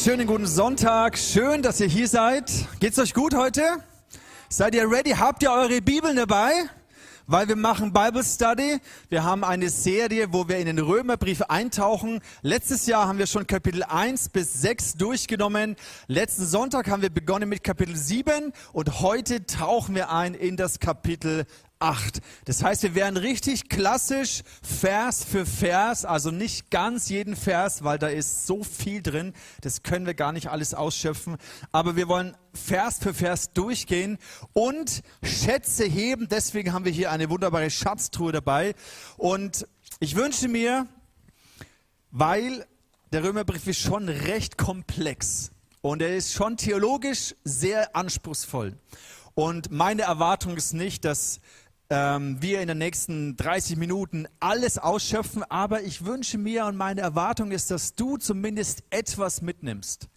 wunderschönen guten Sonntag. Schön, dass ihr hier seid. Geht's euch gut heute? Seid ihr ready? Habt ihr eure Bibeln dabei? Weil wir machen Bible Study. Wir haben eine Serie, wo wir in den Römerbrief eintauchen. Letztes Jahr haben wir schon Kapitel 1 bis 6 durchgenommen. Letzten Sonntag haben wir begonnen mit Kapitel 7 und heute tauchen wir ein in das Kapitel 8. Das heißt, wir werden richtig klassisch Vers für Vers, also nicht ganz jeden Vers, weil da ist so viel drin, das können wir gar nicht alles ausschöpfen, aber wir wollen Vers für Vers durchgehen und Schätze heben. Deswegen haben wir hier eine wunderbare Schatztruhe dabei und ich wünsche mir, weil der Römerbrief ist schon recht komplex und er ist schon theologisch sehr anspruchsvoll. Und meine Erwartung ist nicht, dass ähm, wir in den nächsten 30 Minuten alles ausschöpfen, aber ich wünsche mir und meine Erwartung ist, dass du zumindest etwas mitnimmst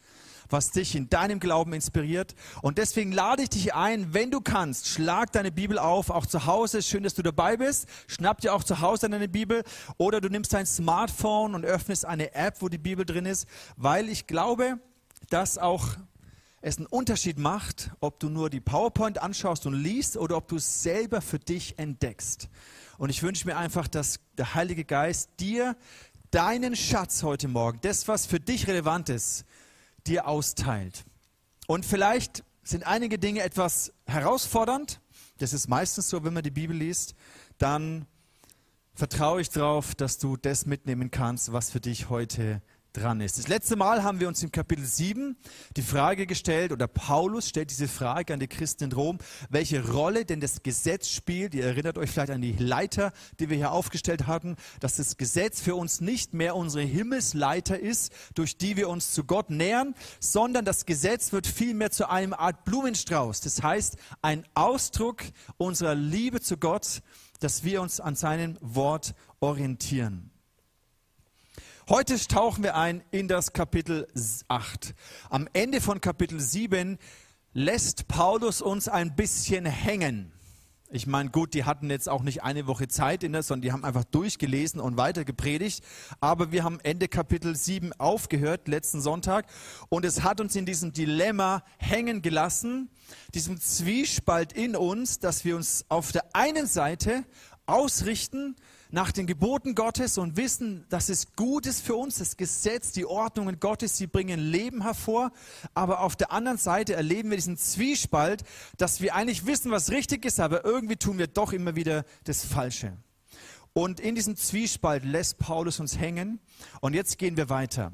was dich in deinem Glauben inspiriert. Und deswegen lade ich dich ein, wenn du kannst, schlag deine Bibel auf, auch zu Hause. Schön, dass du dabei bist. Schnapp dir auch zu Hause deine Bibel. Oder du nimmst dein Smartphone und öffnest eine App, wo die Bibel drin ist, weil ich glaube, dass auch es einen Unterschied macht, ob du nur die PowerPoint anschaust und liest oder ob du es selber für dich entdeckst. Und ich wünsche mir einfach, dass der Heilige Geist dir deinen Schatz heute Morgen, das, was für dich relevant ist, dir austeilt. Und vielleicht sind einige Dinge etwas herausfordernd. Das ist meistens so, wenn man die Bibel liest. Dann vertraue ich darauf, dass du das mitnehmen kannst, was für dich heute dran ist. Das letzte Mal haben wir uns im Kapitel 7 die Frage gestellt, oder Paulus stellt diese Frage an die Christen in Rom, welche Rolle denn das Gesetz spielt. Ihr erinnert euch vielleicht an die Leiter, die wir hier aufgestellt hatten, dass das Gesetz für uns nicht mehr unsere Himmelsleiter ist, durch die wir uns zu Gott nähern, sondern das Gesetz wird vielmehr zu einem Art Blumenstrauß. Das heißt, ein Ausdruck unserer Liebe zu Gott, dass wir uns an seinem Wort orientieren. Heute tauchen wir ein in das Kapitel 8. Am Ende von Kapitel 7 lässt Paulus uns ein bisschen hängen. Ich meine, gut, die hatten jetzt auch nicht eine Woche Zeit in das, sondern die haben einfach durchgelesen und weiter gepredigt. Aber wir haben Ende Kapitel 7 aufgehört, letzten Sonntag. Und es hat uns in diesem Dilemma hängen gelassen, diesem Zwiespalt in uns, dass wir uns auf der einen Seite ausrichten nach den Geboten Gottes und wissen, dass es gut ist für uns, das Gesetz, die Ordnungen Gottes, sie bringen Leben hervor. Aber auf der anderen Seite erleben wir diesen Zwiespalt, dass wir eigentlich wissen, was richtig ist, aber irgendwie tun wir doch immer wieder das Falsche. Und in diesem Zwiespalt lässt Paulus uns hängen. Und jetzt gehen wir weiter.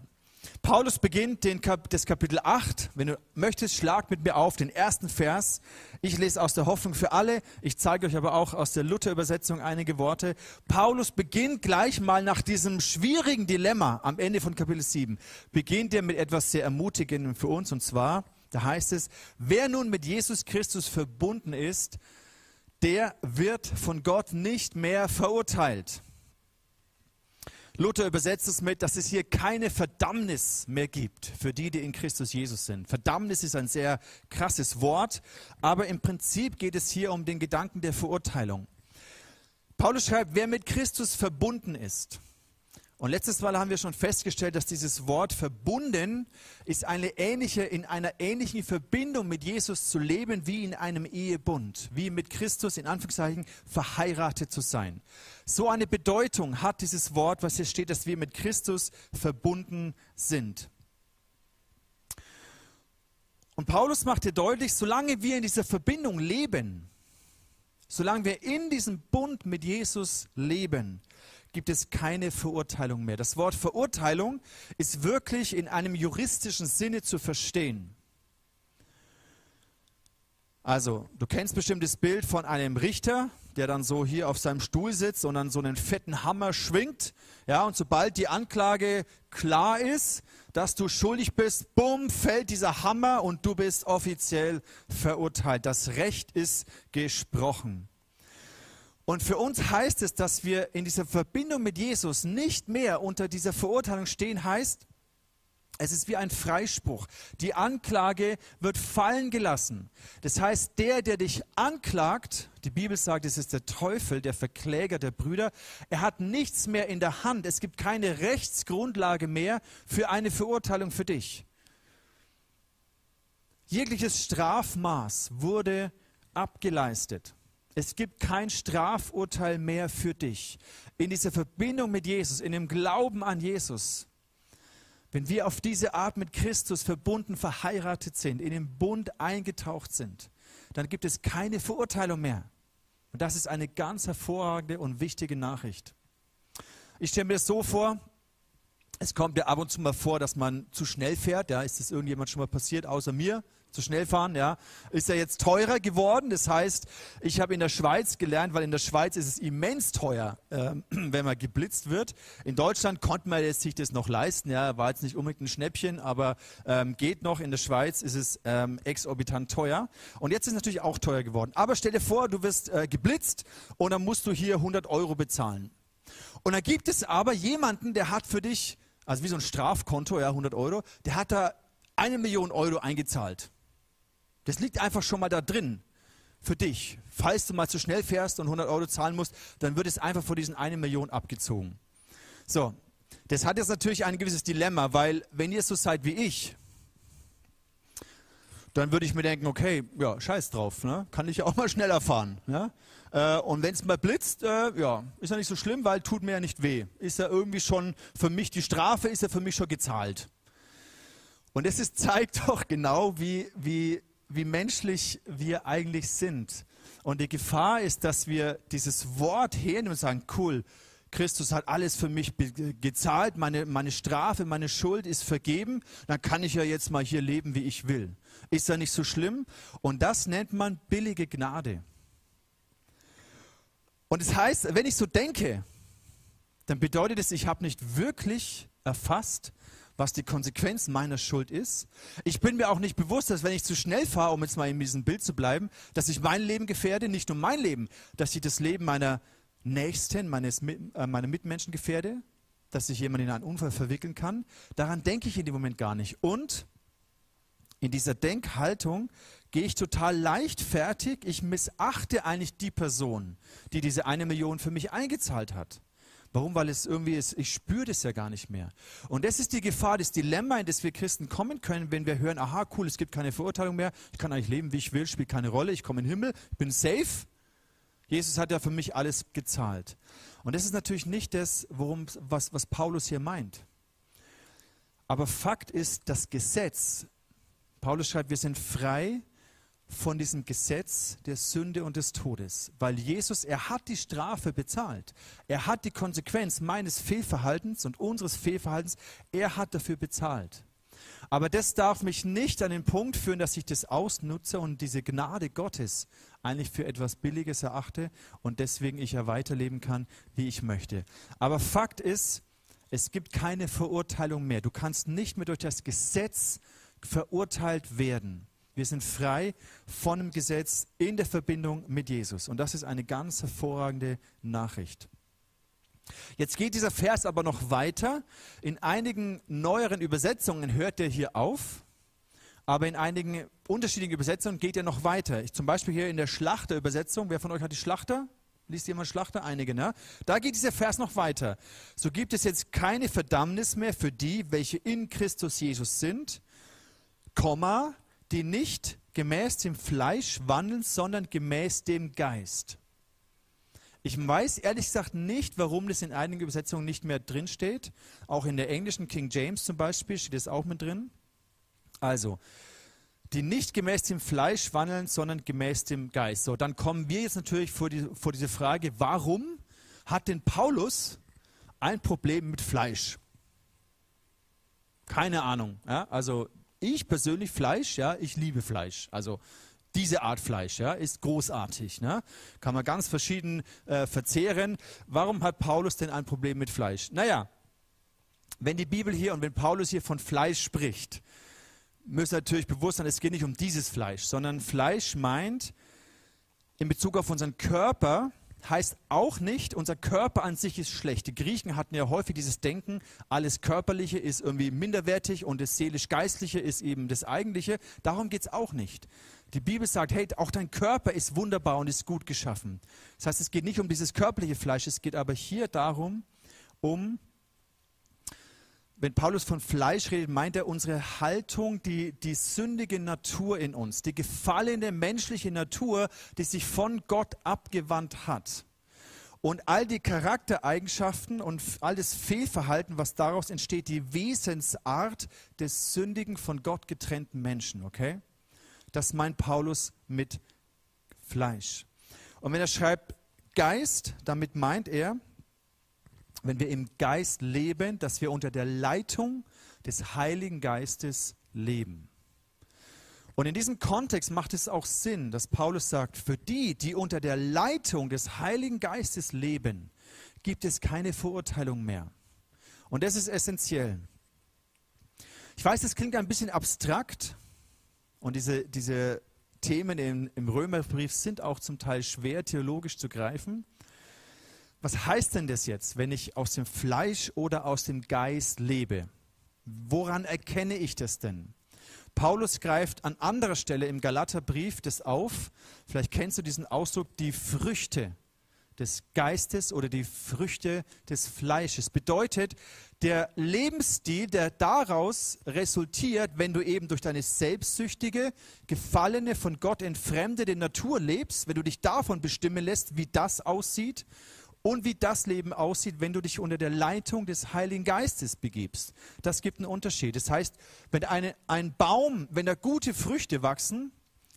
Paulus beginnt den Kap das Kapitel 8. Wenn du möchtest, schlag mit mir auf den ersten Vers. Ich lese aus der Hoffnung für alle. Ich zeige euch aber auch aus der Luther-Übersetzung einige Worte. Paulus beginnt gleich mal nach diesem schwierigen Dilemma am Ende von Kapitel 7. Beginnt er mit etwas sehr Ermutigendem für uns. Und zwar, da heißt es, wer nun mit Jesus Christus verbunden ist, der wird von Gott nicht mehr verurteilt. Luther übersetzt es mit, dass es hier keine Verdammnis mehr gibt für die, die in Christus Jesus sind. Verdammnis ist ein sehr krasses Wort, aber im Prinzip geht es hier um den Gedanken der Verurteilung. Paulus schreibt, wer mit Christus verbunden ist, und letztes Mal haben wir schon festgestellt, dass dieses Wort verbunden ist eine ähnliche, in einer ähnlichen Verbindung mit Jesus zu leben wie in einem Ehebund, wie mit Christus in Anführungszeichen verheiratet zu sein. So eine Bedeutung hat dieses Wort, was hier steht, dass wir mit Christus verbunden sind. Und Paulus macht hier deutlich, solange wir in dieser Verbindung leben, solange wir in diesem Bund mit Jesus leben, gibt es keine Verurteilung mehr. Das Wort Verurteilung ist wirklich in einem juristischen Sinne zu verstehen. Also, du kennst bestimmt das Bild von einem Richter, der dann so hier auf seinem Stuhl sitzt und dann so einen fetten Hammer schwingt. Ja, und sobald die Anklage klar ist, dass du schuldig bist, bumm, fällt dieser Hammer und du bist offiziell verurteilt. Das Recht ist gesprochen. Und für uns heißt es, dass wir in dieser Verbindung mit Jesus nicht mehr unter dieser Verurteilung stehen, heißt, es ist wie ein Freispruch. Die Anklage wird fallen gelassen. Das heißt, der, der dich anklagt, die Bibel sagt, es ist der Teufel, der Verkläger der Brüder, er hat nichts mehr in der Hand. Es gibt keine Rechtsgrundlage mehr für eine Verurteilung für dich. Jegliches Strafmaß wurde abgeleistet. Es gibt kein Strafurteil mehr für dich. In dieser Verbindung mit Jesus, in dem Glauben an Jesus, wenn wir auf diese Art mit Christus verbunden, verheiratet sind, in den Bund eingetaucht sind, dann gibt es keine Verurteilung mehr. Und das ist eine ganz hervorragende und wichtige Nachricht. Ich stelle mir das so vor, es kommt ja ab und zu mal vor, dass man zu schnell fährt. Ja, ist das irgendjemand schon mal passiert, außer mir? Zu schnell fahren, ja. Ist ja jetzt teurer geworden. Das heißt, ich habe in der Schweiz gelernt, weil in der Schweiz ist es immens teuer, äh, wenn man geblitzt wird. In Deutschland konnte man sich das noch leisten. Ja, war jetzt nicht unbedingt ein Schnäppchen, aber ähm, geht noch. In der Schweiz ist es ähm, exorbitant teuer. Und jetzt ist es natürlich auch teuer geworden. Aber stell dir vor, du wirst äh, geblitzt und dann musst du hier 100 Euro bezahlen. Und dann gibt es aber jemanden, der hat für dich also wie so ein Strafkonto, ja, 100 Euro, der hat da eine Million Euro eingezahlt. Das liegt einfach schon mal da drin für dich. Falls du mal zu schnell fährst und 100 Euro zahlen musst, dann wird es einfach von diesen eine Million abgezogen. So, das hat jetzt natürlich ein gewisses Dilemma, weil wenn ihr so seid wie ich, dann würde ich mir denken, okay, ja, scheiß drauf, ne? kann ich ja auch mal schneller fahren. Ja? Äh, und wenn es mal blitzt, äh, ja, ist ja nicht so schlimm, weil tut mir ja nicht weh. Ist ja irgendwie schon für mich, die Strafe ist ja für mich schon gezahlt. Und ist, zeigt doch genau, wie, wie, wie menschlich wir eigentlich sind. Und die Gefahr ist, dass wir dieses Wort hernehmen und sagen, cool, Christus hat alles für mich gezahlt, meine, meine Strafe, meine Schuld ist vergeben, dann kann ich ja jetzt mal hier leben, wie ich will. Ist ja nicht so schlimm. Und das nennt man billige Gnade. Und es das heißt, wenn ich so denke, dann bedeutet es, ich habe nicht wirklich erfasst, was die Konsequenz meiner Schuld ist. Ich bin mir auch nicht bewusst, dass wenn ich zu schnell fahre, um jetzt mal in diesem Bild zu bleiben, dass ich mein Leben gefährde, nicht nur mein Leben, dass ich das Leben meiner Nächsten, meines, äh, meiner Mitmenschen gefährde, dass sich jemand in einen Unfall verwickeln kann. Daran denke ich in dem Moment gar nicht. Und in dieser Denkhaltung gehe ich total leichtfertig, ich missachte eigentlich die Person, die diese eine Million für mich eingezahlt hat. Warum? Weil es irgendwie ist, ich spüre das ja gar nicht mehr. Und das ist die Gefahr, das Dilemma, in das wir Christen kommen können, wenn wir hören, aha, cool, es gibt keine Verurteilung mehr, ich kann eigentlich leben, wie ich will, spielt keine Rolle, ich komme in den Himmel, ich bin safe. Jesus hat ja für mich alles gezahlt. Und das ist natürlich nicht das, worum, was, was Paulus hier meint. Aber Fakt ist, das Gesetz, Paulus schreibt, wir sind frei von diesem Gesetz der Sünde und des Todes, weil Jesus, er hat die Strafe bezahlt. Er hat die Konsequenz meines Fehlverhaltens und unseres Fehlverhaltens, er hat dafür bezahlt. Aber das darf mich nicht an den Punkt führen, dass ich das ausnutze und diese Gnade Gottes eigentlich für etwas Billiges erachte und deswegen ich ja weiterleben kann, wie ich möchte. Aber Fakt ist, es gibt keine Verurteilung mehr. Du kannst nicht mehr durch das Gesetz verurteilt werden. Wir sind frei von dem Gesetz in der Verbindung mit Jesus. Und das ist eine ganz hervorragende Nachricht. Jetzt geht dieser Vers aber noch weiter. In einigen neueren Übersetzungen hört er hier auf, aber in einigen unterschiedlichen Übersetzungen geht er noch weiter. Ich, zum Beispiel hier in der Schlachterübersetzung. Wer von euch hat die Schlachter? Liest jemand Schlachter? Einige, ne? Da geht dieser Vers noch weiter. So gibt es jetzt keine Verdammnis mehr für die, welche in Christus Jesus sind, Komma, die nicht gemäß dem Fleisch wandeln, sondern gemäß dem Geist. Ich weiß ehrlich gesagt nicht, warum das in einigen Übersetzungen nicht mehr drin steht. Auch in der englischen King James zum Beispiel steht es auch mit drin. Also, die nicht gemäß dem Fleisch wandeln, sondern gemäß dem Geist. So, dann kommen wir jetzt natürlich vor, die, vor diese Frage, warum hat denn Paulus ein Problem mit Fleisch? Keine Ahnung. Ja? Also ich persönlich Fleisch, ja, ich liebe Fleisch. Also diese Art Fleisch ja, ist großartig. Ne? Kann man ganz verschieden äh, verzehren. Warum hat Paulus denn ein Problem mit Fleisch? Naja, wenn die Bibel hier und wenn Paulus hier von Fleisch spricht, müssen natürlich bewusst sein, es geht nicht um dieses Fleisch, sondern Fleisch meint in Bezug auf unseren Körper heißt auch nicht, unser Körper an sich ist schlecht. Die Griechen hatten ja häufig dieses Denken, alles Körperliche ist irgendwie minderwertig und das seelisch-geistliche ist eben das Eigentliche. Darum geht es auch nicht. Die Bibel sagt, hey, auch dein Körper ist wunderbar und ist gut geschaffen. Das heißt, es geht nicht um dieses körperliche Fleisch, es geht aber hier darum, um wenn Paulus von Fleisch redet, meint er unsere Haltung, die, die sündige Natur in uns, die gefallene menschliche Natur, die sich von Gott abgewandt hat. Und all die Charaktereigenschaften und all das Fehlverhalten, was daraus entsteht, die Wesensart des sündigen, von Gott getrennten Menschen, okay? Das meint Paulus mit Fleisch. Und wenn er schreibt Geist, damit meint er, wenn wir im Geist leben, dass wir unter der Leitung des Heiligen Geistes leben. Und in diesem Kontext macht es auch Sinn, dass Paulus sagt, für die, die unter der Leitung des Heiligen Geistes leben, gibt es keine Verurteilung mehr. Und das ist essentiell. Ich weiß, das klingt ein bisschen abstrakt und diese, diese Themen im, im Römerbrief sind auch zum Teil schwer theologisch zu greifen was heißt denn das jetzt, wenn ich aus dem Fleisch oder aus dem Geist lebe? Woran erkenne ich das denn? Paulus greift an anderer Stelle im Galaterbrief das auf. Vielleicht kennst du diesen Ausdruck, die Früchte des Geistes oder die Früchte des Fleisches. Bedeutet, der Lebensstil, der daraus resultiert, wenn du eben durch deine selbstsüchtige, gefallene, von Gott entfremdete Natur lebst, wenn du dich davon bestimmen lässt, wie das aussieht und wie das Leben aussieht, wenn du dich unter der Leitung des Heiligen Geistes begibst. Das gibt einen Unterschied. Das heißt, wenn eine, ein Baum, wenn da gute Früchte wachsen,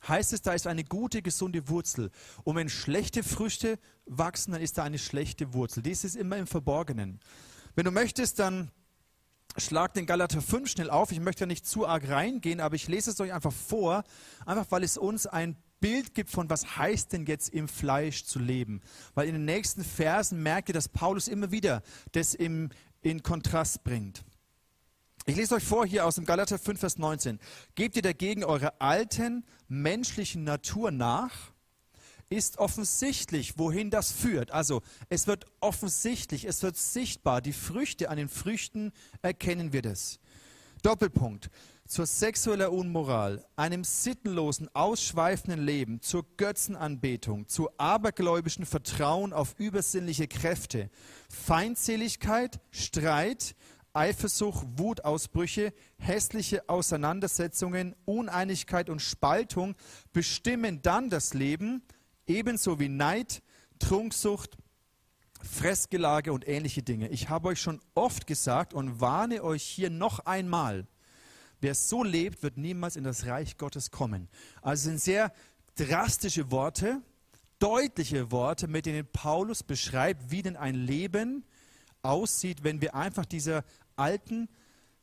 heißt es, da ist eine gute, gesunde Wurzel. Und wenn schlechte Früchte wachsen, dann ist da eine schlechte Wurzel. Dies ist immer im Verborgenen. Wenn du möchtest, dann schlag den Galater 5 schnell auf. Ich möchte da nicht zu arg reingehen, aber ich lese es euch einfach vor, einfach weil es uns ein Bild gibt von, was heißt denn jetzt im Fleisch zu leben. Weil in den nächsten Versen merkt ihr, dass Paulus immer wieder das im, in Kontrast bringt. Ich lese euch vor hier aus dem Galater 5, Vers 19. Gebt ihr dagegen eure alten menschlichen Natur nach, ist offensichtlich, wohin das führt. Also es wird offensichtlich, es wird sichtbar. Die Früchte, an den Früchten erkennen wir das. Doppelpunkt zur sexueller Unmoral, einem sittenlosen, ausschweifenden Leben, zur Götzenanbetung, zu abergläubischen Vertrauen auf übersinnliche Kräfte, Feindseligkeit, Streit, Eifersucht, Wutausbrüche, hässliche Auseinandersetzungen, Uneinigkeit und Spaltung bestimmen dann das Leben, ebenso wie Neid, Trunksucht, Fressgelage und ähnliche Dinge. Ich habe euch schon oft gesagt und warne euch hier noch einmal, Wer so lebt, wird niemals in das Reich Gottes kommen. Also sind sehr drastische Worte, deutliche Worte, mit denen Paulus beschreibt, wie denn ein Leben aussieht, wenn wir einfach dieser alten,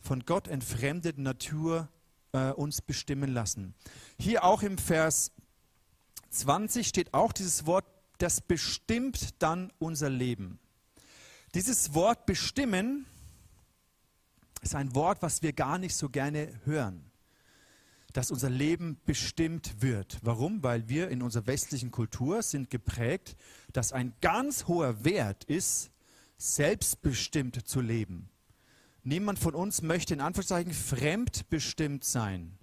von Gott entfremdeten Natur äh, uns bestimmen lassen. Hier auch im Vers 20 steht auch dieses Wort, das bestimmt dann unser Leben. Dieses Wort bestimmen ist ein Wort, was wir gar nicht so gerne hören. Dass unser Leben bestimmt wird. Warum? Weil wir in unserer westlichen Kultur sind geprägt, dass ein ganz hoher Wert ist, selbstbestimmt zu leben. Niemand von uns möchte in Anführungszeichen fremdbestimmt sein.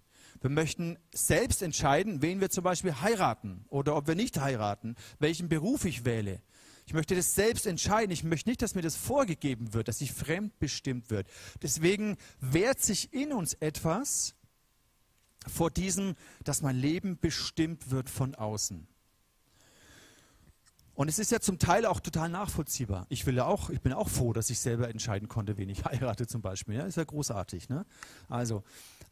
Wir möchten selbst entscheiden, wen wir zum Beispiel heiraten oder ob wir nicht heiraten, welchen Beruf ich wähle. Ich möchte das selbst entscheiden. Ich möchte nicht, dass mir das vorgegeben wird, dass ich fremdbestimmt wird. Deswegen wehrt sich in uns etwas vor diesem, dass mein Leben bestimmt wird von außen. Und es ist ja zum Teil auch total nachvollziehbar. Ich will ja auch, ich bin auch froh, dass ich selber entscheiden konnte, wen ich heirate zum Beispiel. Ja, ist ja großartig. Ne? Also,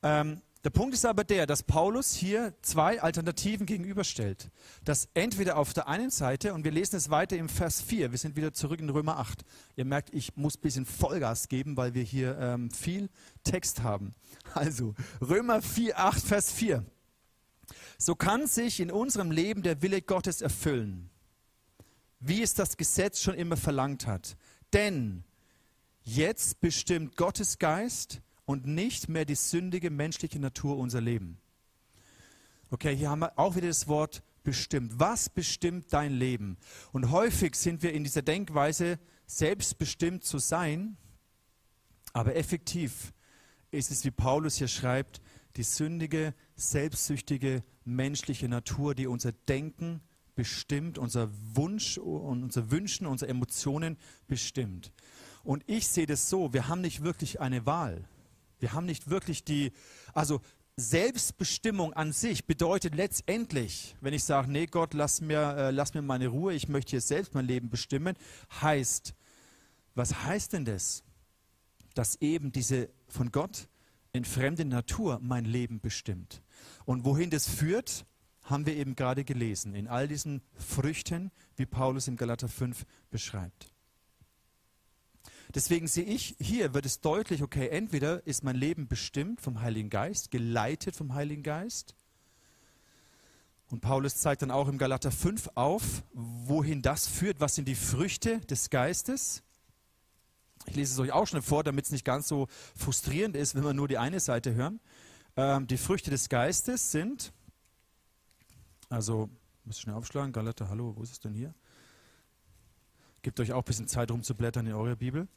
ähm, der Punkt ist aber der, dass Paulus hier zwei Alternativen gegenüberstellt. Dass entweder auf der einen Seite, und wir lesen es weiter im Vers 4, wir sind wieder zurück in Römer 8. Ihr merkt, ich muss ein bisschen Vollgas geben, weil wir hier ähm, viel Text haben. Also, Römer 4, 8, Vers 4. So kann sich in unserem Leben der Wille Gottes erfüllen, wie es das Gesetz schon immer verlangt hat. Denn jetzt bestimmt Gottes Geist, und nicht mehr die sündige menschliche Natur unser Leben. Okay, hier haben wir auch wieder das Wort bestimmt. Was bestimmt dein Leben? Und häufig sind wir in dieser Denkweise, selbstbestimmt zu sein, aber effektiv ist es, wie Paulus hier schreibt, die sündige, selbstsüchtige menschliche Natur, die unser Denken bestimmt, unser Wunsch und unser Wünschen, unsere Emotionen bestimmt. Und ich sehe das so, wir haben nicht wirklich eine Wahl. Wir haben nicht wirklich die, also Selbstbestimmung an sich bedeutet letztendlich, wenn ich sage, nee Gott, lass mir, äh, lass mir meine Ruhe, ich möchte hier selbst mein Leben bestimmen, heißt, was heißt denn das? Dass eben diese von Gott entfremde Natur mein Leben bestimmt. Und wohin das führt, haben wir eben gerade gelesen, in all diesen Früchten, wie Paulus in Galater 5 beschreibt. Deswegen sehe ich, hier wird es deutlich, okay, entweder ist mein Leben bestimmt vom Heiligen Geist, geleitet vom Heiligen Geist. Und Paulus zeigt dann auch im Galater 5 auf, wohin das führt, was sind die Früchte des Geistes. Ich lese es euch auch schon vor, damit es nicht ganz so frustrierend ist, wenn wir nur die eine Seite hören. Ähm, die Früchte des Geistes sind, also, ich schnell aufschlagen, Galater, hallo, wo ist es denn hier? Gebt euch auch ein bisschen Zeit rumzublättern in eurer Bibel.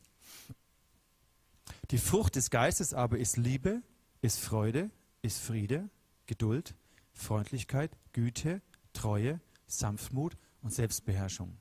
Die Frucht des Geistes aber ist Liebe, ist Freude, ist Friede, Geduld, Freundlichkeit, Güte, Treue, Sanftmut und Selbstbeherrschung.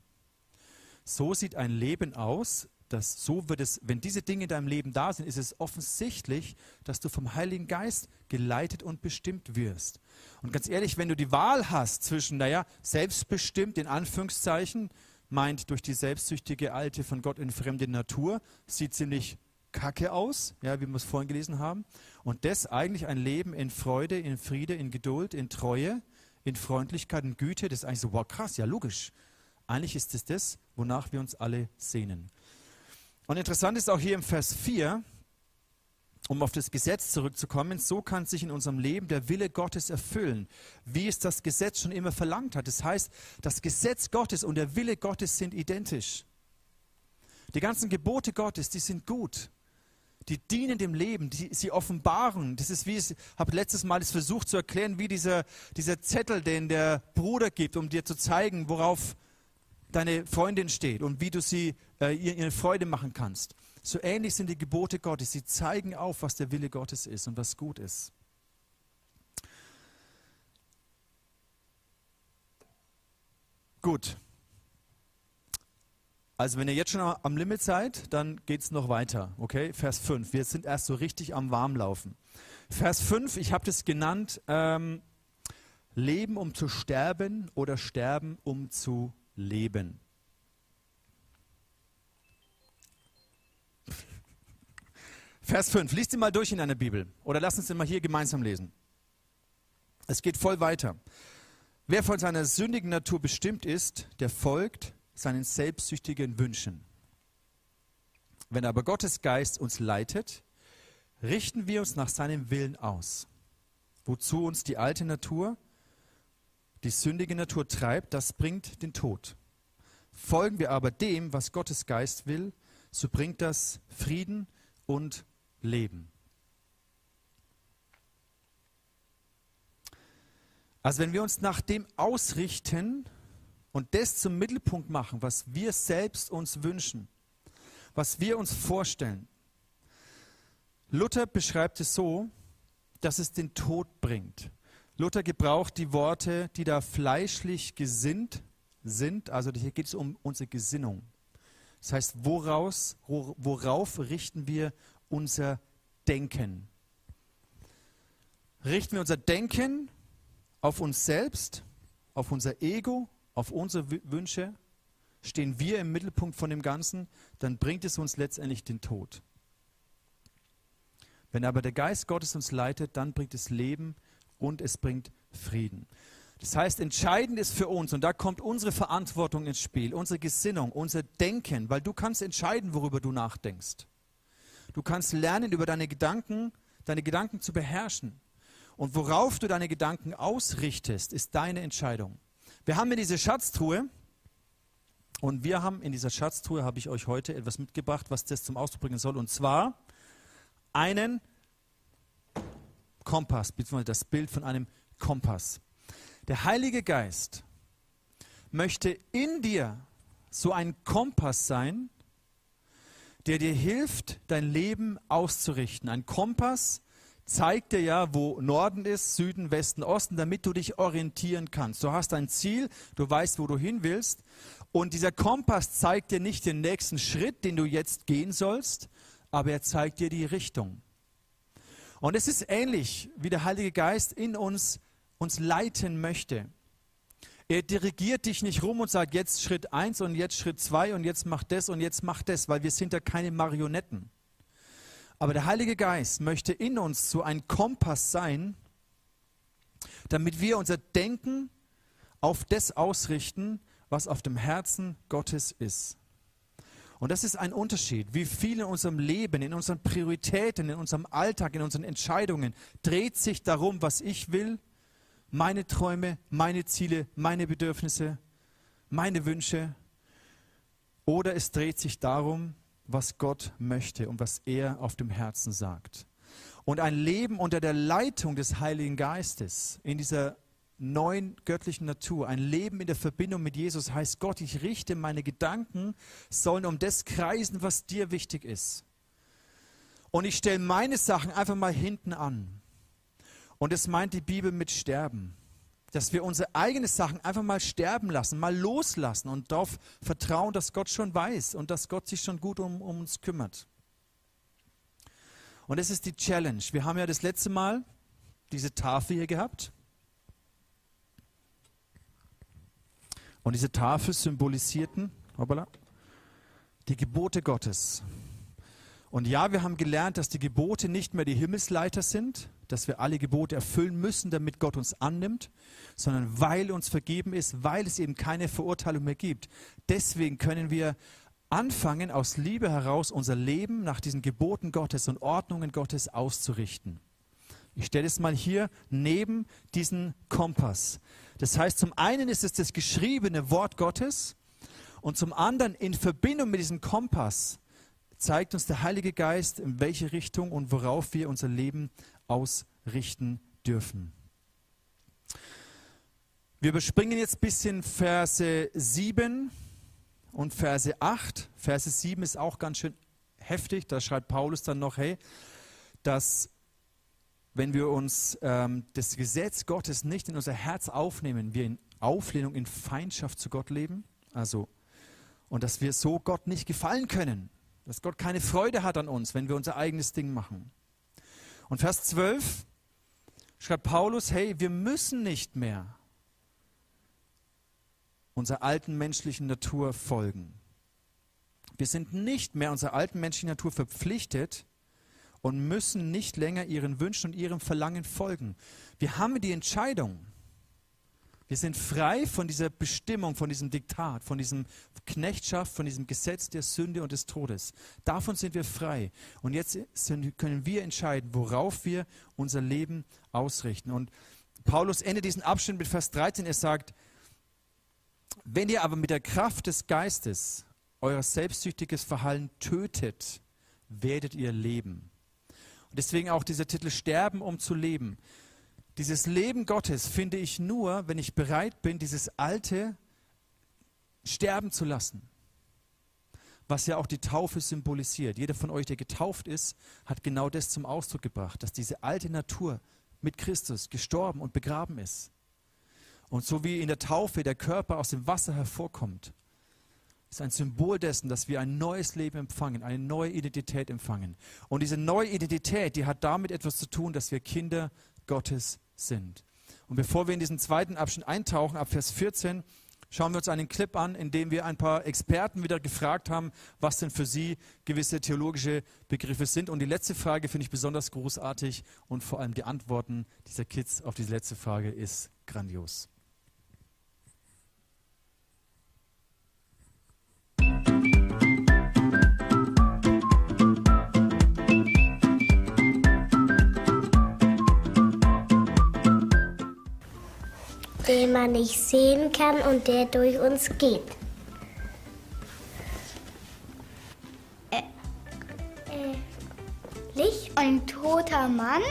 So sieht ein Leben aus, dass so wird es, wenn diese Dinge in deinem Leben da sind, ist es offensichtlich, dass du vom Heiligen Geist geleitet und bestimmt wirst. Und ganz ehrlich, wenn du die Wahl hast zwischen, naja, selbstbestimmt in Anführungszeichen, meint durch die selbstsüchtige alte von Gott entfremde Natur, sieht ziemlich kacke aus, ja, wie wir es vorhin gelesen haben. Und das eigentlich ein Leben in Freude, in Friede, in Geduld, in Treue, in Freundlichkeit, in Güte, das ist eigentlich so, wow, krass, ja, logisch. Eigentlich ist es das, wonach wir uns alle sehnen. Und interessant ist auch hier im Vers 4, um auf das Gesetz zurückzukommen, so kann sich in unserem Leben der Wille Gottes erfüllen, wie es das Gesetz schon immer verlangt hat. Das heißt, das Gesetz Gottes und der Wille Gottes sind identisch. Die ganzen Gebote Gottes, die sind gut. Die dienen dem Leben, die, sie offenbaren. Das ist wie ich habe letztes Mal es versucht zu erklären, wie dieser, dieser Zettel, den der Bruder gibt, um dir zu zeigen, worauf deine Freundin steht und wie du sie äh, ihr, ihre Freude machen kannst. So ähnlich sind die Gebote Gottes. Sie zeigen auf, was der Wille Gottes ist und was gut ist. Gut. Also wenn ihr jetzt schon am Limit seid, dann geht es noch weiter. Okay, Vers 5. Wir sind erst so richtig am Warmlaufen. Vers 5, ich habe das genannt, ähm, Leben um zu sterben oder Sterben um zu leben. Vers 5. Lies ihn mal durch in einer Bibel. Oder lass uns den mal hier gemeinsam lesen. Es geht voll weiter. Wer von seiner sündigen Natur bestimmt ist, der folgt seinen selbstsüchtigen Wünschen. Wenn aber Gottes Geist uns leitet, richten wir uns nach seinem Willen aus. Wozu uns die alte Natur, die sündige Natur treibt, das bringt den Tod. Folgen wir aber dem, was Gottes Geist will, so bringt das Frieden und leben. Also wenn wir uns nach dem ausrichten und das zum Mittelpunkt machen, was wir selbst uns wünschen, was wir uns vorstellen. Luther beschreibt es so, dass es den Tod bringt. Luther gebraucht die Worte, die da fleischlich gesinnt sind. Also hier geht es um unsere Gesinnung. Das heißt, woraus, worauf richten wir unser Denken. Richten wir unser Denken auf uns selbst, auf unser Ego, auf unsere Wünsche, stehen wir im Mittelpunkt von dem Ganzen, dann bringt es uns letztendlich den Tod. Wenn aber der Geist Gottes uns leitet, dann bringt es Leben und es bringt Frieden. Das heißt, entscheidend ist für uns, und da kommt unsere Verantwortung ins Spiel, unsere Gesinnung, unser Denken, weil du kannst entscheiden, worüber du nachdenkst. Du kannst lernen, über deine Gedanken, deine Gedanken zu beherrschen. Und worauf du deine Gedanken ausrichtest, ist deine Entscheidung. Wir haben hier diese Schatztruhe und wir haben in dieser Schatztruhe, habe ich euch heute etwas mitgebracht, was das zum Ausdruck bringen soll. Und zwar einen Kompass, beziehungsweise das Bild von einem Kompass. Der Heilige Geist möchte in dir so ein Kompass sein, der dir hilft, dein Leben auszurichten. Ein Kompass zeigt dir ja, wo Norden ist, Süden, Westen, Osten, damit du dich orientieren kannst. Du hast ein Ziel, du weißt, wo du hin willst Und dieser Kompass zeigt dir nicht den nächsten Schritt, den du jetzt gehen sollst, aber er zeigt dir die Richtung. Und es ist ähnlich, wie der Heilige Geist in uns uns leiten möchte. Er dirigiert dich nicht rum und sagt, jetzt Schritt 1 und jetzt Schritt 2 und jetzt mach das und jetzt mach das, weil wir sind ja keine Marionetten. Aber der Heilige Geist möchte in uns so ein Kompass sein, damit wir unser Denken auf das ausrichten, was auf dem Herzen Gottes ist. Und das ist ein Unterschied, wie viel in unserem Leben, in unseren Prioritäten, in unserem Alltag, in unseren Entscheidungen dreht sich darum, was ich will, meine Träume, meine Ziele, meine Bedürfnisse, meine Wünsche. Oder es dreht sich darum, was Gott möchte und was er auf dem Herzen sagt. Und ein Leben unter der Leitung des Heiligen Geistes in dieser neuen göttlichen Natur, ein Leben in der Verbindung mit Jesus heißt Gott, ich richte meine Gedanken, sollen um das kreisen, was dir wichtig ist. Und ich stelle meine Sachen einfach mal hinten an. Und das meint die Bibel mit Sterben. Dass wir unsere eigenen Sachen einfach mal sterben lassen, mal loslassen und darauf vertrauen, dass Gott schon weiß und dass Gott sich schon gut um, um uns kümmert. Und das ist die Challenge. Wir haben ja das letzte Mal diese Tafel hier gehabt. Und diese Tafel symbolisierten hoppala, die Gebote Gottes. Und ja, wir haben gelernt, dass die Gebote nicht mehr die Himmelsleiter sind, dass wir alle Gebote erfüllen müssen, damit Gott uns annimmt, sondern weil uns vergeben ist, weil es eben keine Verurteilung mehr gibt. Deswegen können wir anfangen, aus Liebe heraus unser Leben nach diesen Geboten Gottes und Ordnungen Gottes auszurichten. Ich stelle es mal hier neben diesen Kompass. Das heißt, zum einen ist es das geschriebene Wort Gottes und zum anderen in Verbindung mit diesem Kompass zeigt uns der Heilige Geist, in welche Richtung und worauf wir unser Leben ausrichten dürfen. Wir überspringen jetzt ein bisschen Verse 7 und Verse 8. Verse 7 ist auch ganz schön heftig. Da schreibt Paulus dann noch, hey, dass wenn wir uns ähm, das Gesetz Gottes nicht in unser Herz aufnehmen, wir in Auflehnung, in Feindschaft zu Gott leben, also und dass wir so Gott nicht gefallen können, dass Gott keine Freude hat an uns, wenn wir unser eigenes Ding machen. Und Vers 12 schreibt Paulus, hey, wir müssen nicht mehr unserer alten menschlichen Natur folgen. Wir sind nicht mehr unserer alten menschlichen Natur verpflichtet, und müssen nicht länger ihren Wünschen und ihrem Verlangen folgen. Wir haben die Entscheidung. Wir sind frei von dieser Bestimmung, von diesem Diktat, von diesem Knechtschaft, von diesem Gesetz der Sünde und des Todes. Davon sind wir frei. Und jetzt sind, können wir entscheiden, worauf wir unser Leben ausrichten. Und Paulus endet diesen Abschnitt mit Vers 13. Er sagt, wenn ihr aber mit der Kraft des Geistes euer selbstsüchtiges Verhalten tötet, werdet ihr leben. Und deswegen auch dieser Titel Sterben, um zu leben. Dieses Leben Gottes finde ich nur, wenn ich bereit bin, dieses Alte sterben zu lassen. Was ja auch die Taufe symbolisiert. Jeder von euch, der getauft ist, hat genau das zum Ausdruck gebracht, dass diese alte Natur mit Christus gestorben und begraben ist. Und so wie in der Taufe der Körper aus dem Wasser hervorkommt, ist ein Symbol dessen, dass wir ein neues Leben empfangen, eine neue Identität empfangen. Und diese neue Identität, die hat damit etwas zu tun, dass wir Kinder Gottes sind. Und bevor wir in diesen zweiten Abschnitt eintauchen, ab Vers 14, schauen wir uns einen Clip an, in dem wir ein paar Experten wieder gefragt haben, was denn für sie gewisse theologische Begriffe sind. Und die letzte Frage finde ich besonders großartig und vor allem die Antworten dieser Kids auf diese letzte Frage ist grandios. Den man nicht sehen kann und der durch uns geht. Äh, Licht? Ein toter Mann?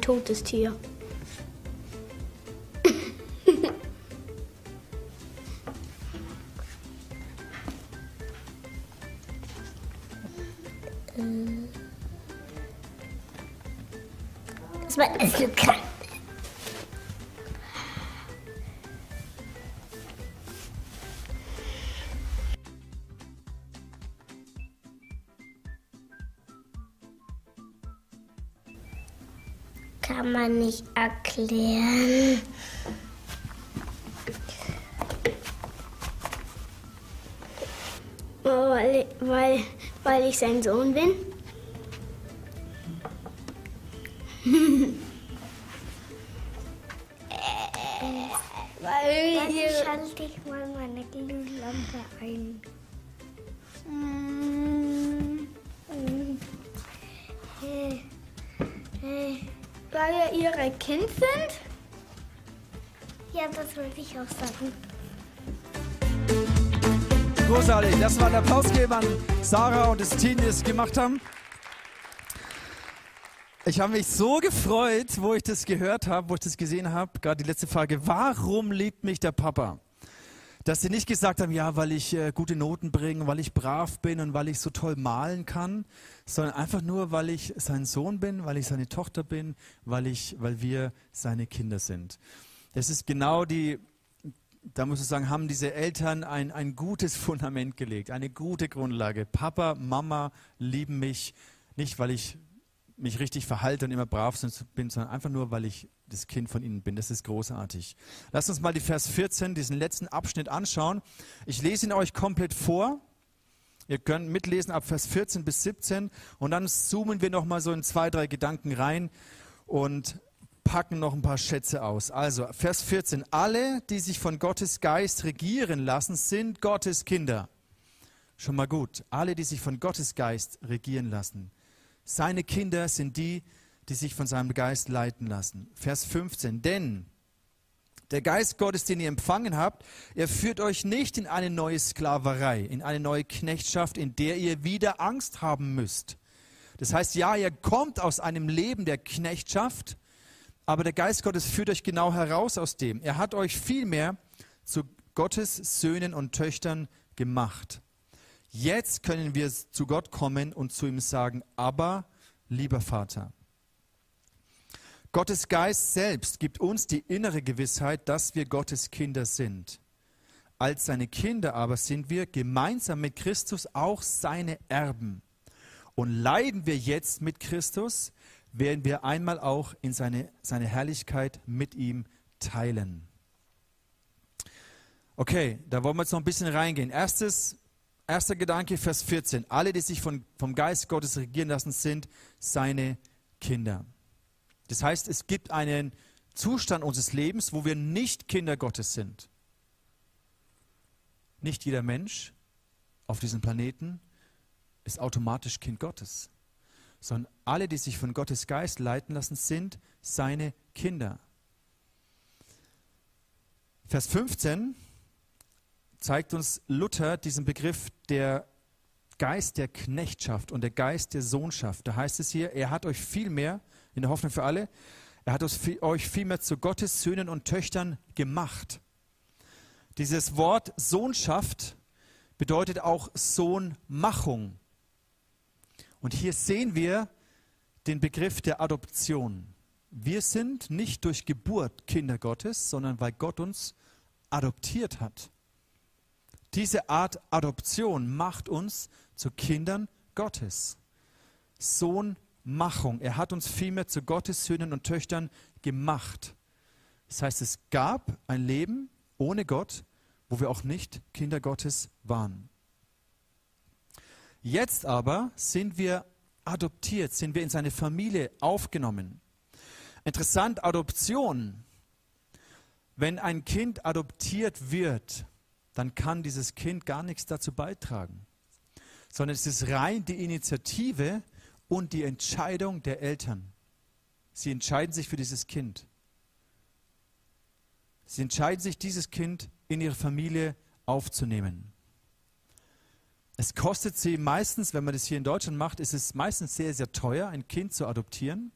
Totes Tier. man essen kann. Kann man nicht erklären. Weil, weil, weil ich sein Sohn bin. Ihre Kind sind. Ja, das wollte ich auch sagen. Großartig. Lass mal einen Applaus geben an Sarah und das Team, die es gemacht haben. Ich habe mich so gefreut, wo ich das gehört habe, wo ich das gesehen habe, gerade die letzte Frage, warum liebt mich der Papa? Dass sie nicht gesagt haben, ja, weil ich äh, gute Noten bringe, weil ich brav bin und weil ich so toll malen kann, sondern einfach nur, weil ich sein Sohn bin, weil ich seine Tochter bin, weil, ich, weil wir seine Kinder sind. Das ist genau die, da muss ich sagen, haben diese Eltern ein, ein gutes Fundament gelegt, eine gute Grundlage. Papa, Mama lieben mich nicht, weil ich mich richtig verhalte und immer brav bin, sondern einfach nur, weil ich das Kind von ihnen bin. Das ist großartig. Lasst uns mal die Vers 14, diesen letzten Abschnitt anschauen. Ich lese ihn euch komplett vor. Ihr könnt mitlesen ab Vers 14 bis 17 und dann zoomen wir noch mal so in zwei, drei Gedanken rein und packen noch ein paar Schätze aus. Also Vers 14. Alle, die sich von Gottes Geist regieren lassen, sind Gottes Kinder. Schon mal gut. Alle, die sich von Gottes Geist regieren lassen. Seine Kinder sind die, die sich von seinem Geist leiten lassen. Vers 15. Denn der Geist Gottes, den ihr empfangen habt, er führt euch nicht in eine neue Sklaverei, in eine neue Knechtschaft, in der ihr wieder Angst haben müsst. Das heißt, ja, ihr kommt aus einem Leben der Knechtschaft, aber der Geist Gottes führt euch genau heraus aus dem. Er hat euch vielmehr zu Gottes Söhnen und Töchtern gemacht. Jetzt können wir zu Gott kommen und zu ihm sagen, aber lieber Vater. Gottes Geist selbst gibt uns die innere Gewissheit, dass wir Gottes Kinder sind. Als seine Kinder aber sind wir gemeinsam mit Christus auch seine Erben. Und leiden wir jetzt mit Christus, werden wir einmal auch in seine, seine Herrlichkeit mit ihm teilen. Okay, da wollen wir jetzt noch ein bisschen reingehen. Erstes, erster Gedanke, Vers 14. Alle, die sich von, vom Geist Gottes regieren lassen, sind seine Kinder. Das heißt, es gibt einen Zustand unseres Lebens, wo wir nicht Kinder Gottes sind. Nicht jeder Mensch auf diesem Planeten ist automatisch Kind Gottes, sondern alle, die sich von Gottes Geist leiten lassen, sind seine Kinder. Vers 15 zeigt uns Luther diesen Begriff der Geist der Knechtschaft und der Geist der Sohnschaft. Da heißt es hier, er hat euch vielmehr, in der Hoffnung für alle, er hat euch vielmehr zu Gottes Söhnen und Töchtern gemacht. Dieses Wort Sohnschaft bedeutet auch Sohnmachung. Und hier sehen wir den Begriff der Adoption. Wir sind nicht durch Geburt Kinder Gottes, sondern weil Gott uns adoptiert hat. Diese Art Adoption macht uns zu Kindern Gottes. Sohnmachung. Er hat uns vielmehr zu Gottes Söhnen und Töchtern gemacht. Das heißt, es gab ein Leben ohne Gott, wo wir auch nicht Kinder Gottes waren. Jetzt aber sind wir adoptiert, sind wir in seine Familie aufgenommen. Interessant, Adoption. Wenn ein Kind adoptiert wird, dann kann dieses Kind gar nichts dazu beitragen, sondern es ist rein die Initiative und die Entscheidung der Eltern. Sie entscheiden sich für dieses Kind. Sie entscheiden sich, dieses Kind in ihre Familie aufzunehmen. Es kostet sie meistens, wenn man das hier in Deutschland macht, ist es meistens sehr, sehr teuer, ein Kind zu adoptieren.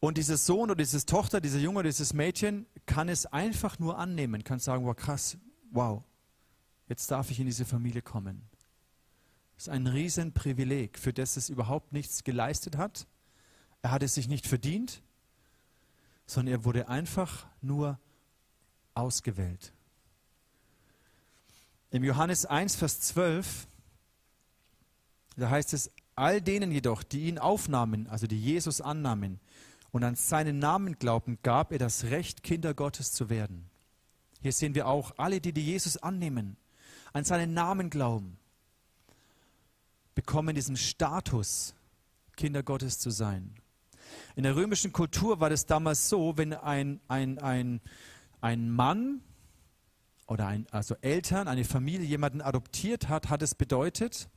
Und dieser Sohn oder diese Tochter, dieser Junge oder dieses Mädchen kann es einfach nur annehmen, kann sagen, wow, krass, wow, jetzt darf ich in diese Familie kommen. Das ist ein Riesenprivileg, für das es überhaupt nichts geleistet hat. Er hat es sich nicht verdient, sondern er wurde einfach nur ausgewählt. Im Johannes 1, Vers 12, da heißt es, all denen jedoch, die ihn aufnahmen, also die Jesus annahmen, und an seinen Namen glaubten, gab er das Recht, Kinder Gottes zu werden. Hier sehen wir auch alle, die, die Jesus annehmen, an seinen Namen glauben, bekommen diesen Status, Kinder Gottes zu sein. In der römischen Kultur war das damals so, wenn ein, ein, ein, ein Mann oder ein, also Eltern, eine Familie jemanden adoptiert hat, hat es bedeutet,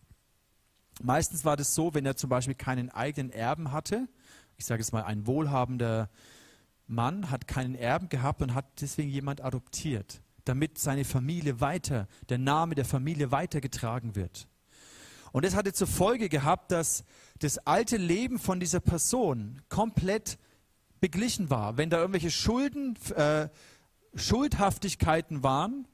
meistens war das so, wenn er zum Beispiel keinen eigenen Erben hatte, ich sage es mal, ein wohlhabender Mann hat keinen Erben gehabt und hat deswegen jemand adoptiert, damit seine Familie weiter, der Name der Familie weitergetragen wird. Und es hatte zur Folge gehabt, dass das alte Leben von dieser Person komplett beglichen war. Wenn da irgendwelche Schulden, äh, Schuldhaftigkeiten waren,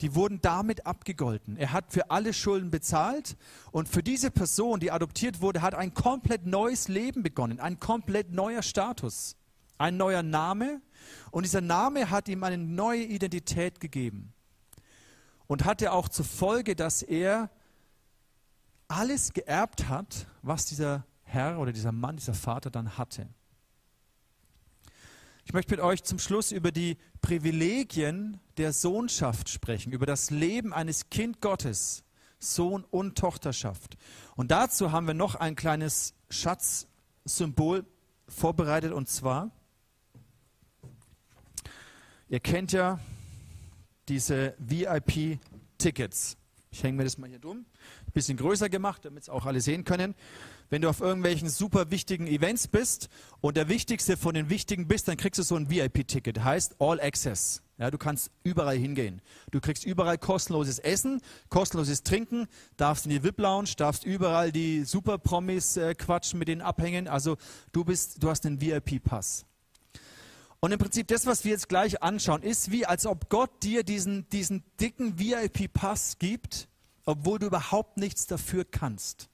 die wurden damit abgegolten. Er hat für alle Schulden bezahlt und für diese Person, die adoptiert wurde, hat ein komplett neues Leben begonnen, ein komplett neuer Status, ein neuer Name und dieser Name hat ihm eine neue Identität gegeben und hatte auch zur Folge, dass er alles geerbt hat, was dieser Herr oder dieser Mann, dieser Vater dann hatte. Ich möchte mit euch zum Schluss über die Privilegien der Sohnschaft sprechen, über das Leben eines Kind Gottes, Sohn und Tochterschaft. Und dazu haben wir noch ein kleines Schatzsymbol vorbereitet und zwar, ihr kennt ja diese VIP-Tickets. Ich hänge mir das mal hier dumm. Bisschen größer gemacht, damit es auch alle sehen können. Wenn du auf irgendwelchen super wichtigen Events bist und der wichtigste von den wichtigen bist, dann kriegst du so ein VIP-Ticket. Heißt All Access. Ja, du kannst überall hingehen. Du kriegst überall kostenloses Essen, kostenloses Trinken, darfst in die VIP-Lounge, darfst überall die Super-Promis äh, quatschen, mit denen abhängen. Also du bist, du hast einen VIP-Pass. Und im Prinzip das, was wir jetzt gleich anschauen, ist wie, als ob Gott dir diesen, diesen dicken VIP-Pass gibt, obwohl du überhaupt nichts dafür kannst.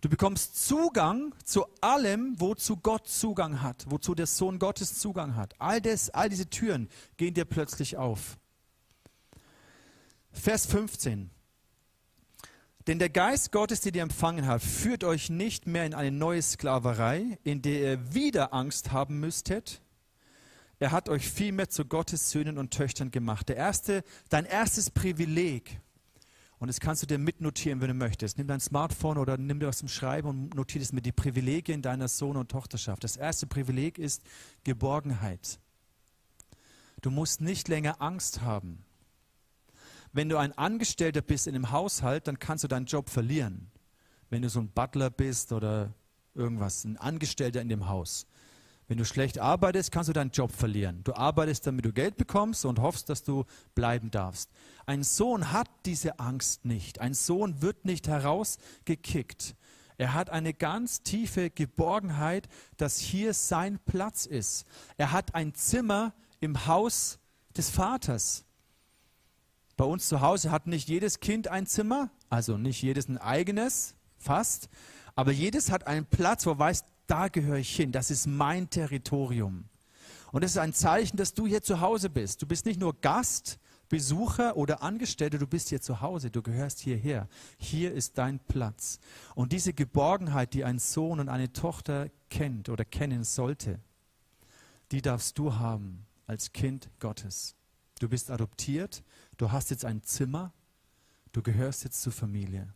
Du bekommst Zugang zu allem, wozu Gott Zugang hat, wozu der Sohn Gottes Zugang hat. All, das, all diese Türen gehen dir plötzlich auf. Vers 15. Denn der Geist Gottes, den ihr empfangen habt, führt euch nicht mehr in eine neue Sklaverei, in der ihr wieder Angst haben müsstet, er hat euch vielmehr zu Gottes Söhnen und Töchtern gemacht. Der erste, dein erstes Privileg, und das kannst du dir mitnotieren, wenn du möchtest. Nimm dein Smartphone oder nimm dir was zum Schreiben und notiere es mit die Privilegien deiner Sohn- und Tochterschaft. Das erste Privileg ist Geborgenheit. Du musst nicht länger Angst haben. Wenn du ein Angestellter bist in einem Haushalt, dann kannst du deinen Job verlieren. Wenn du so ein Butler bist oder irgendwas, ein Angestellter in dem Haus. Wenn du schlecht arbeitest, kannst du deinen Job verlieren. Du arbeitest, damit du Geld bekommst und hoffst, dass du bleiben darfst. Ein Sohn hat diese Angst nicht. Ein Sohn wird nicht herausgekickt. Er hat eine ganz tiefe Geborgenheit, dass hier sein Platz ist. Er hat ein Zimmer im Haus des Vaters. Bei uns zu Hause hat nicht jedes Kind ein Zimmer, also nicht jedes ein eigenes, fast, aber jedes hat einen Platz, wo weiß, da gehöre ich hin, das ist mein Territorium. Und das ist ein Zeichen, dass du hier zu Hause bist. Du bist nicht nur Gast, Besucher oder Angestellter, du bist hier zu Hause, du gehörst hierher. Hier ist dein Platz. Und diese Geborgenheit, die ein Sohn und eine Tochter kennt oder kennen sollte, die darfst du haben als Kind Gottes. Du bist adoptiert, du hast jetzt ein Zimmer, du gehörst jetzt zur Familie.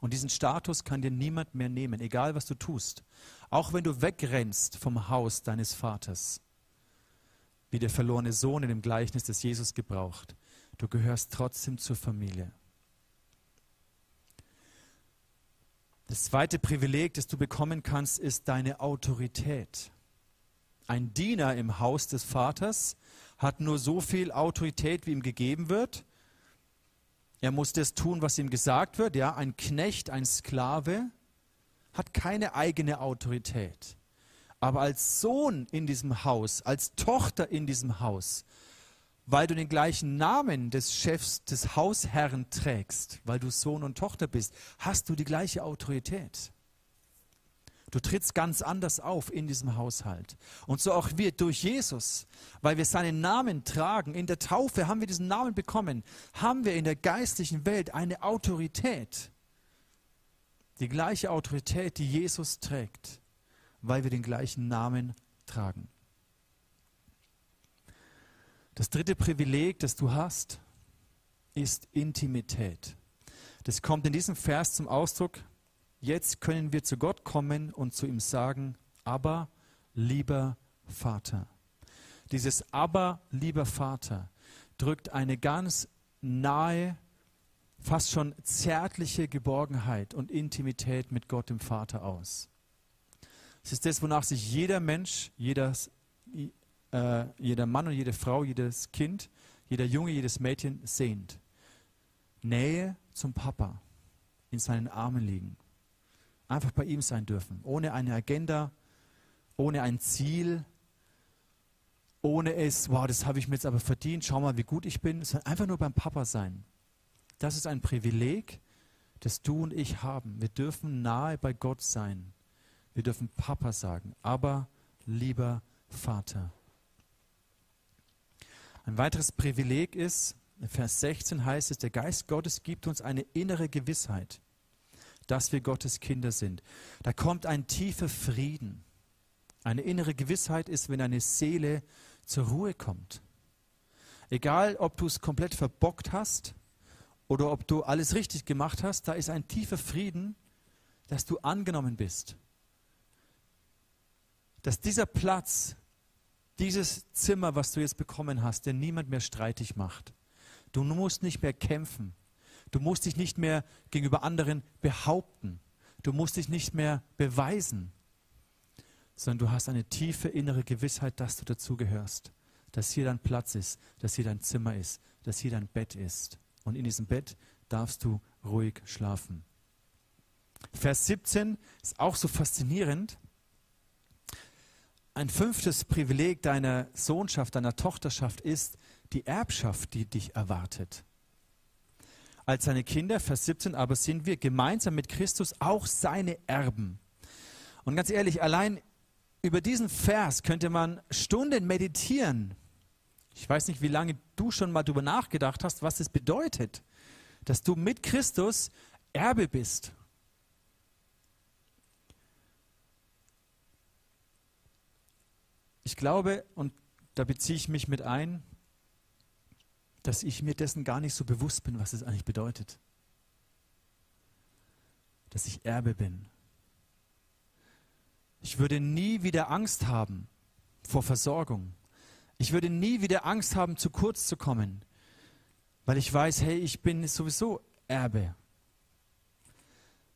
Und diesen Status kann dir niemand mehr nehmen, egal was du tust. Auch wenn du wegrennst vom Haus deines Vaters, wie der verlorene Sohn in dem Gleichnis, das Jesus gebraucht. Du gehörst trotzdem zur Familie. Das zweite Privileg, das du bekommen kannst, ist deine Autorität. Ein Diener im Haus des Vaters hat nur so viel Autorität, wie ihm gegeben wird. Er muss das tun, was ihm gesagt wird. Ja, ein Knecht, ein Sklave hat keine eigene Autorität. Aber als Sohn in diesem Haus, als Tochter in diesem Haus, weil du den gleichen Namen des Chefs, des Hausherrn trägst, weil du Sohn und Tochter bist, hast du die gleiche Autorität. Du trittst ganz anders auf in diesem Haushalt. Und so auch wir durch Jesus, weil wir seinen Namen tragen. In der Taufe haben wir diesen Namen bekommen, haben wir in der geistlichen Welt eine Autorität. Die gleiche Autorität, die Jesus trägt, weil wir den gleichen Namen tragen. Das dritte Privileg, das du hast, ist Intimität. Das kommt in diesem Vers zum Ausdruck. Jetzt können wir zu Gott kommen und zu ihm sagen, aber lieber Vater. Dieses aber lieber Vater drückt eine ganz nahe, fast schon zärtliche Geborgenheit und Intimität mit Gott dem Vater aus. Es ist das, wonach sich jeder Mensch, jeder, äh, jeder Mann und jede Frau, jedes Kind, jeder Junge, jedes Mädchen sehnt. Nähe zum Papa, in seinen Armen liegen. Einfach bei ihm sein dürfen, ohne eine Agenda, ohne ein Ziel, ohne es, wow, das habe ich mir jetzt aber verdient, schau mal, wie gut ich bin, sondern einfach nur beim Papa sein. Das ist ein Privileg, das du und ich haben. Wir dürfen nahe bei Gott sein. Wir dürfen Papa sagen, aber lieber Vater. Ein weiteres Privileg ist, in Vers 16 heißt es, der Geist Gottes gibt uns eine innere Gewissheit, dass wir Gottes Kinder sind. Da kommt ein tiefer Frieden. Eine innere Gewissheit ist, wenn eine Seele zur Ruhe kommt. Egal, ob du es komplett verbockt hast oder ob du alles richtig gemacht hast, da ist ein tiefer Frieden, dass du angenommen bist. Dass dieser Platz, dieses Zimmer, was du jetzt bekommen hast, den niemand mehr streitig macht. Du musst nicht mehr kämpfen. Du musst dich nicht mehr gegenüber anderen behaupten. Du musst dich nicht mehr beweisen, sondern du hast eine tiefe innere Gewissheit, dass du dazugehörst, dass hier dein Platz ist, dass hier dein Zimmer ist, dass hier dein Bett ist. Und in diesem Bett darfst du ruhig schlafen. Vers 17 ist auch so faszinierend. Ein fünftes Privileg deiner Sohnschaft, deiner Tochterschaft ist die Erbschaft, die dich erwartet. Als seine Kinder, Vers 17, aber sind wir gemeinsam mit Christus auch seine Erben. Und ganz ehrlich, allein über diesen Vers könnte man Stunden meditieren. Ich weiß nicht, wie lange du schon mal darüber nachgedacht hast, was es bedeutet, dass du mit Christus Erbe bist. Ich glaube, und da beziehe ich mich mit ein, dass ich mir dessen gar nicht so bewusst bin, was es eigentlich bedeutet. Dass ich Erbe bin. Ich würde nie wieder Angst haben vor Versorgung. Ich würde nie wieder Angst haben, zu kurz zu kommen, weil ich weiß, hey, ich bin sowieso Erbe.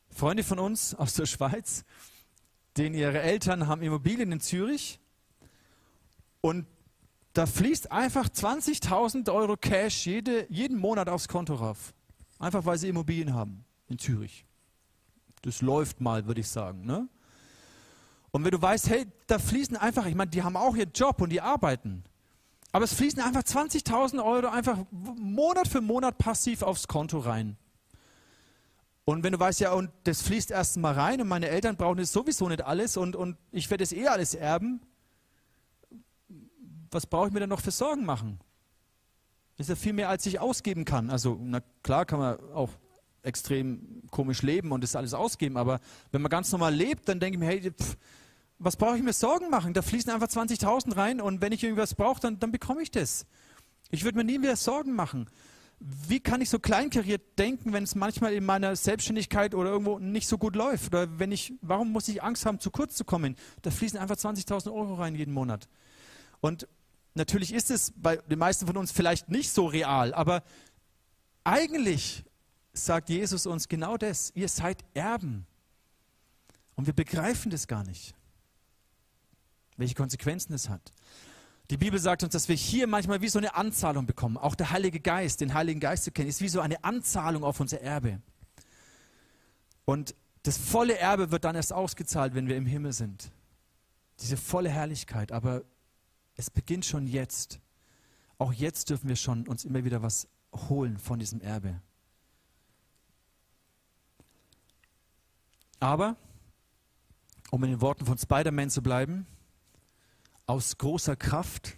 Freunde von uns aus der Schweiz, denen ihre Eltern haben Immobilien in Zürich und da fließt einfach 20.000 Euro Cash jede, jeden Monat aufs Konto rauf. Einfach weil sie Immobilien haben in Zürich. Das läuft mal, würde ich sagen. Ne? Und wenn du weißt, hey, da fließen einfach, ich meine, die haben auch ihren Job und die arbeiten. Aber es fließen einfach 20.000 Euro einfach Monat für Monat passiv aufs Konto rein. Und wenn du weißt, ja, und das fließt erst mal rein und meine Eltern brauchen es sowieso nicht alles und, und ich werde es eh alles erben, was brauche ich mir denn noch für Sorgen machen? Das ist ja viel mehr, als ich ausgeben kann. Also, na klar kann man auch extrem komisch leben und das alles ausgeben, aber wenn man ganz normal lebt, dann denke ich mir, hey, pff, was brauche ich mir Sorgen machen? Da fließen einfach 20.000 rein und wenn ich irgendwas brauche, dann, dann bekomme ich das. Ich würde mir nie wieder Sorgen machen. Wie kann ich so kleinkariert denken, wenn es manchmal in meiner Selbstständigkeit oder irgendwo nicht so gut läuft? Oder wenn ich, warum muss ich Angst haben, zu kurz zu kommen? Da fließen einfach 20.000 Euro rein jeden Monat. Und natürlich ist es bei den meisten von uns vielleicht nicht so real, aber eigentlich sagt Jesus uns genau das. Ihr seid Erben. Und wir begreifen das gar nicht welche Konsequenzen es hat. Die Bibel sagt uns, dass wir hier manchmal wie so eine Anzahlung bekommen. Auch der Heilige Geist, den Heiligen Geist zu kennen, ist wie so eine Anzahlung auf unser Erbe. Und das volle Erbe wird dann erst ausgezahlt, wenn wir im Himmel sind. Diese volle Herrlichkeit. Aber es beginnt schon jetzt. Auch jetzt dürfen wir schon uns immer wieder was holen von diesem Erbe. Aber, um in den Worten von Spider-Man zu bleiben, aus großer Kraft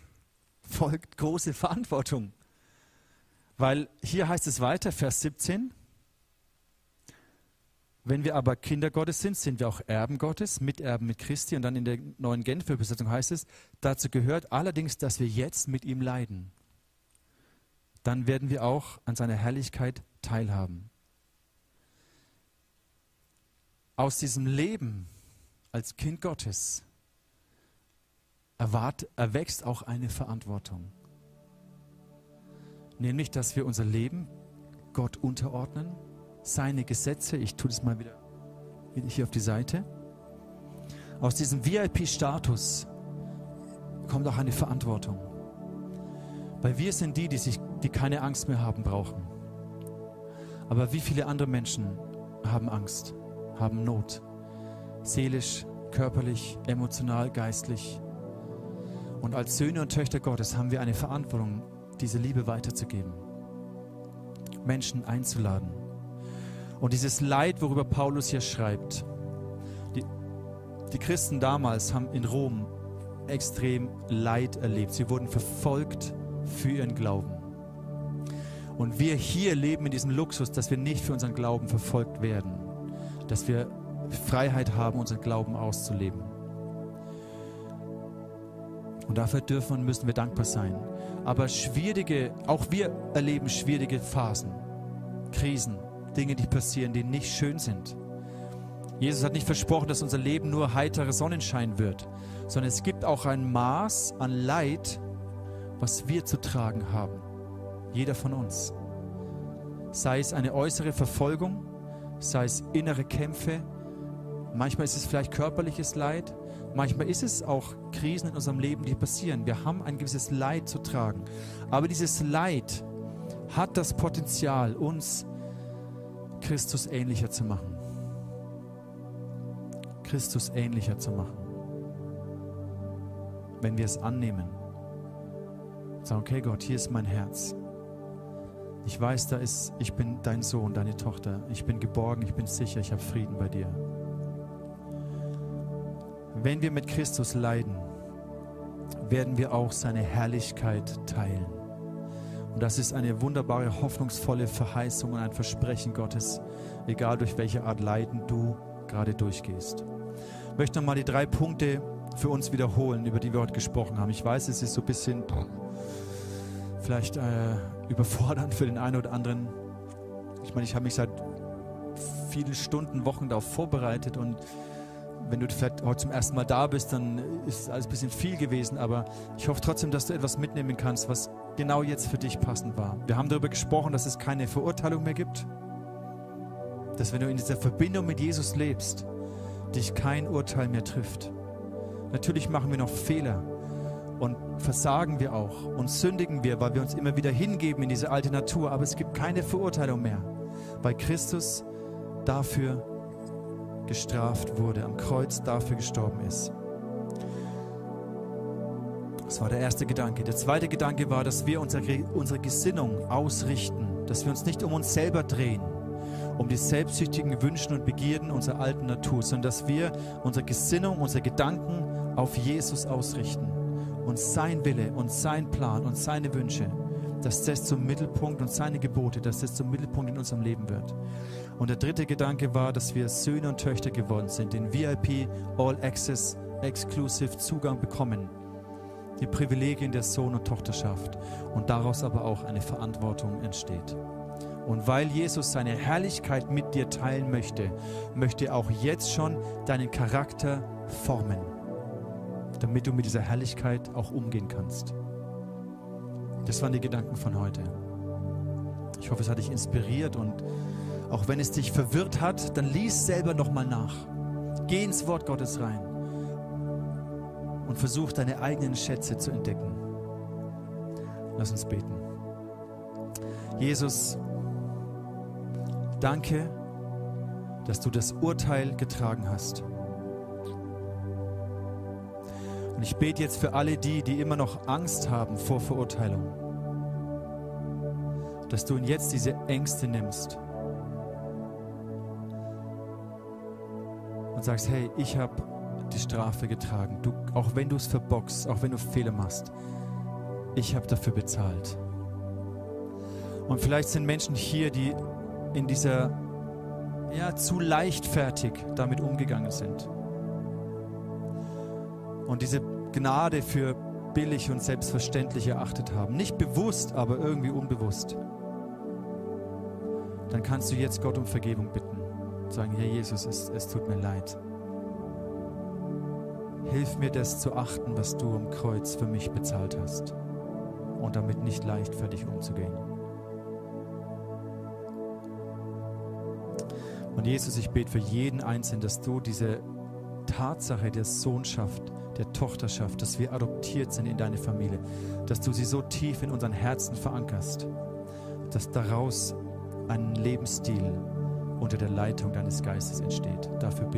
folgt große Verantwortung. Weil hier heißt es weiter, Vers 17, Wenn wir aber Kinder Gottes sind, sind wir auch Erben Gottes, Miterben mit Christi. Und dann in der neuen Genfer Übersetzung heißt es, dazu gehört allerdings, dass wir jetzt mit ihm leiden. Dann werden wir auch an seiner Herrlichkeit teilhaben. Aus diesem Leben als Kind Gottes erwart, erwächst auch eine Verantwortung. Nämlich, dass wir unser Leben Gott unterordnen, seine Gesetze, ich tue das mal wieder hier auf die Seite. Aus diesem VIP-Status kommt auch eine Verantwortung. Weil wir sind die, die, sich, die keine Angst mehr haben brauchen. Aber wie viele andere Menschen haben Angst, haben Not, seelisch, körperlich, emotional, geistlich. Und als Söhne und Töchter Gottes haben wir eine Verantwortung, diese Liebe weiterzugeben, Menschen einzuladen. Und dieses Leid, worüber Paulus hier schreibt, die, die Christen damals haben in Rom extrem Leid erlebt. Sie wurden verfolgt für ihren Glauben. Und wir hier leben in diesem Luxus, dass wir nicht für unseren Glauben verfolgt werden, dass wir Freiheit haben, unseren Glauben auszuleben. Und dafür dürfen und müssen wir dankbar sein. Aber schwierige, auch wir erleben schwierige Phasen, Krisen, Dinge, die passieren, die nicht schön sind. Jesus hat nicht versprochen, dass unser Leben nur heiterer Sonnenschein wird, sondern es gibt auch ein Maß an Leid, was wir zu tragen haben. Jeder von uns. Sei es eine äußere Verfolgung, sei es innere Kämpfe, manchmal ist es vielleicht körperliches Leid, Manchmal ist es auch Krisen in unserem Leben, die passieren. Wir haben ein gewisses Leid zu tragen. Aber dieses Leid hat das Potenzial, uns Christus ähnlicher zu machen. Christus ähnlicher zu machen. Wenn wir es annehmen. Sagen, okay Gott, hier ist mein Herz. Ich weiß, da ist, ich bin dein Sohn, deine Tochter. Ich bin geborgen, ich bin sicher, ich habe Frieden bei dir. Wenn wir mit Christus leiden, werden wir auch seine Herrlichkeit teilen. Und das ist eine wunderbare, hoffnungsvolle Verheißung und ein Versprechen Gottes, egal durch welche Art Leiden du gerade durchgehst. Ich möchte nochmal die drei Punkte für uns wiederholen, über die wir heute gesprochen haben. Ich weiß, es ist so ein bisschen vielleicht äh, überfordernd für den einen oder anderen. Ich meine, ich habe mich seit vielen Stunden, Wochen darauf vorbereitet und wenn du vielleicht heute zum ersten Mal da bist, dann ist alles ein bisschen viel gewesen, aber ich hoffe trotzdem, dass du etwas mitnehmen kannst, was genau jetzt für dich passend war. Wir haben darüber gesprochen, dass es keine Verurteilung mehr gibt, dass wenn du in dieser Verbindung mit Jesus lebst, dich kein Urteil mehr trifft. Natürlich machen wir noch Fehler und versagen wir auch und sündigen wir, weil wir uns immer wieder hingeben in diese alte Natur, aber es gibt keine Verurteilung mehr, weil Christus dafür gestraft wurde, am Kreuz dafür gestorben ist. Das war der erste Gedanke. Der zweite Gedanke war, dass wir unsere, unsere Gesinnung ausrichten, dass wir uns nicht um uns selber drehen, um die selbstsüchtigen Wünschen und Begierden unserer alten Natur, sondern dass wir unsere Gesinnung, unsere Gedanken auf Jesus ausrichten und sein Wille und sein Plan und seine Wünsche, dass das zum Mittelpunkt und seine Gebote, dass das zum Mittelpunkt in unserem Leben wird. Und der dritte Gedanke war, dass wir Söhne und Töchter geworden sind, den VIP All Access Exclusive Zugang bekommen, die Privilegien der Sohn- und Tochterschaft und daraus aber auch eine Verantwortung entsteht. Und weil Jesus seine Herrlichkeit mit dir teilen möchte, möchte er auch jetzt schon deinen Charakter formen, damit du mit dieser Herrlichkeit auch umgehen kannst. Das waren die Gedanken von heute. Ich hoffe, es hat dich inspiriert und auch wenn es dich verwirrt hat, dann lies selber nochmal nach. Geh ins Wort Gottes rein und versuch deine eigenen Schätze zu entdecken. Lass uns beten. Jesus, danke, dass du das Urteil getragen hast. Und ich bete jetzt für alle die, die immer noch Angst haben vor Verurteilung, dass du ihnen jetzt diese Ängste nimmst und sagst, hey, ich habe die Strafe getragen. Du, auch wenn du es verbockst, auch wenn du Fehler machst, ich habe dafür bezahlt. Und vielleicht sind Menschen hier, die in dieser, ja, zu leichtfertig damit umgegangen sind. Und diese Gnade für billig und selbstverständlich erachtet haben. Nicht bewusst, aber irgendwie unbewusst. Dann kannst du jetzt Gott um Vergebung bitten. Sagen, Herr Jesus, es, es tut mir leid. Hilf mir das zu achten, was du am Kreuz für mich bezahlt hast. Und damit nicht leichtfertig umzugehen. Und Jesus, ich bete für jeden Einzelnen, dass du diese Tatsache der Sohnschaft, der Tochterschaft, dass wir adoptiert sind in deine Familie, dass du sie so tief in unseren Herzen verankerst, dass daraus ein Lebensstil unter der Leitung deines Geistes entsteht. Dafür